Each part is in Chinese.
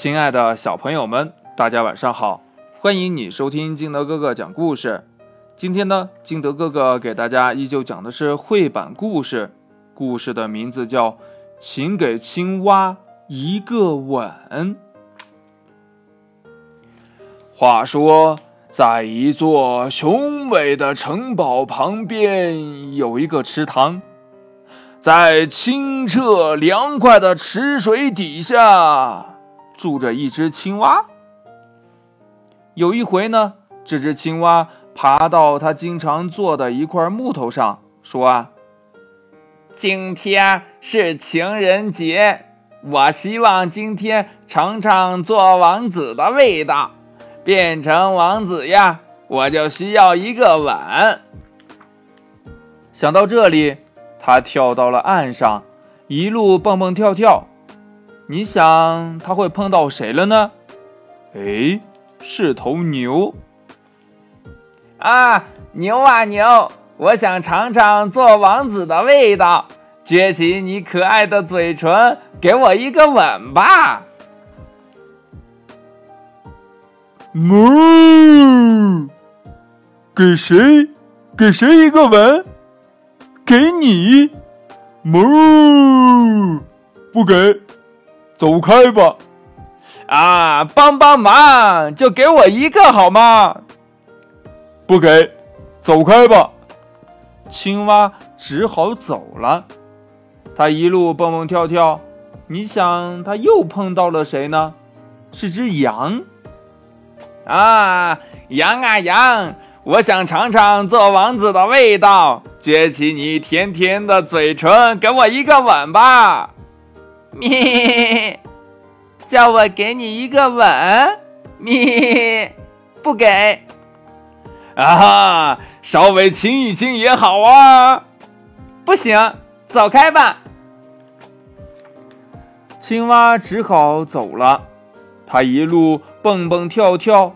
亲爱的小朋友们，大家晚上好！欢迎你收听金德哥哥讲故事。今天呢，金德哥哥给大家依旧讲的是绘本故事，故事的名字叫《请给青蛙一个吻》。话说，在一座雄伟的城堡旁边，有一个池塘，在清澈凉快的池水底下。住着一只青蛙。有一回呢，这只青蛙爬到它经常坐的一块木头上，说：“啊，今天是情人节，我希望今天尝尝做王子的味道。变成王子呀，我就需要一个吻。”想到这里，他跳到了岸上，一路蹦蹦跳跳。你想他会碰到谁了呢？哎，是头牛啊！牛啊牛！我想尝尝做王子的味道，撅起你可爱的嘴唇，给我一个吻吧！哞！给谁？给谁一个吻？给你！哞！不给。走开吧！啊，帮帮忙，就给我一个好吗？不给，走开吧！青蛙只好走了。它一路蹦蹦跳跳，你想，它又碰到了谁呢？是只羊。啊，羊啊羊，我想尝尝做王子的味道，撅起你甜甜的嘴唇，给我一个吻吧！咪，叫我给你一个吻，咪，不给。啊哈，稍微亲一亲也好啊。不行，走开吧。青蛙只好走了。它一路蹦蹦跳跳，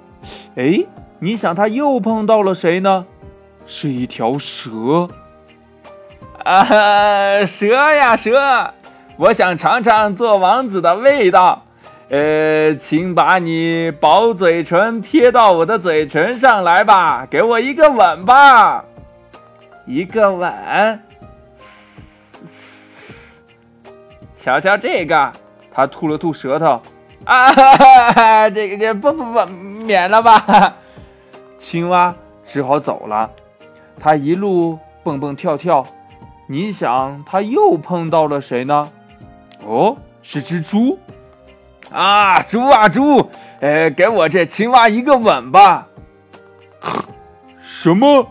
哎，你想它又碰到了谁呢？是一条蛇。啊，蛇呀蛇。我想尝尝做王子的味道，呃，请把你薄嘴唇贴到我的嘴唇上来吧，给我一个吻吧，一个吻。瞧瞧这个，他吐了吐舌头，啊，这个这不不不，免了吧。青蛙只好走了，他一路蹦蹦跳跳，你想他又碰到了谁呢？哦，是只猪啊！猪啊猪，呃，给我这青蛙一个吻吧。什么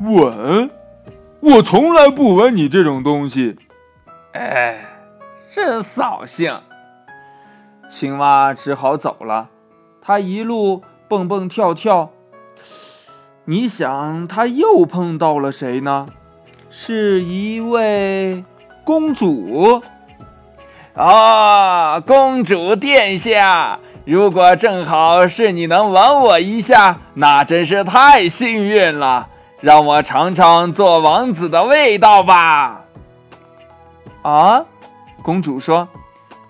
吻？我从来不吻你这种东西。哎，真扫兴。青蛙只好走了。它一路蹦蹦跳跳。你想，它又碰到了谁呢？是一位公主。哦，公主殿下，如果正好是你能吻我一下，那真是太幸运了。让我尝尝做王子的味道吧。啊，公主说：“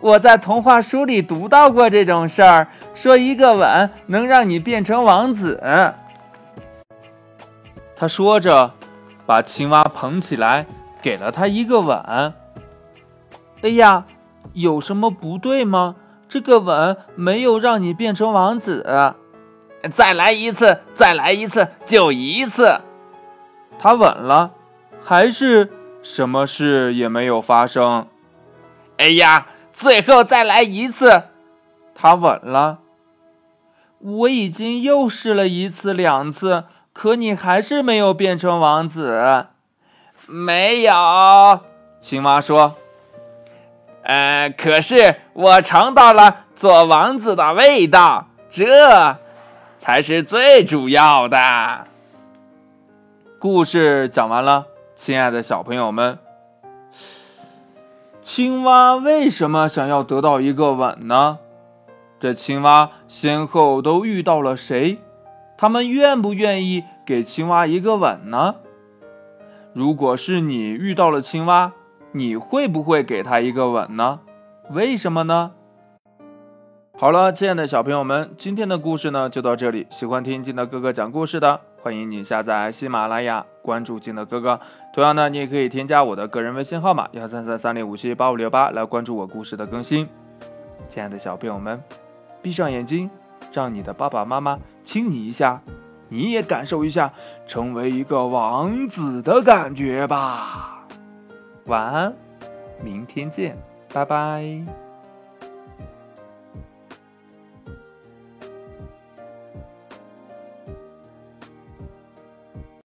我在童话书里读到过这种事儿，说一个吻能让你变成王子。”她说着，把青蛙捧起来，给了他一个吻。哎呀！有什么不对吗？这个吻没有让你变成王子。再来一次，再来一次，就一次。他吻了，还是什么事也没有发生。哎呀，最后再来一次。他吻了。我已经又试了一次、两次，可你还是没有变成王子。没有，青蛙说。呃，可是我尝到了做王子的味道，这才是最主要的。故事讲完了，亲爱的小朋友们，青蛙为什么想要得到一个吻呢？这青蛙先后都遇到了谁？他们愿不愿意给青蛙一个吻呢？如果是你遇到了青蛙，你会不会给他一个吻呢？为什么呢？好了，亲爱的小朋友们，今天的故事呢就到这里。喜欢听金德哥哥讲故事的，欢迎你下载喜马拉雅，关注金德哥哥。同样呢，你也可以添加我的个人微信号码幺三三三零五七八五六八来关注我故事的更新。亲爱的小朋友们，闭上眼睛，让你的爸爸妈妈亲你一下，你也感受一下成为一个王子的感觉吧。晚安，明天见，拜拜。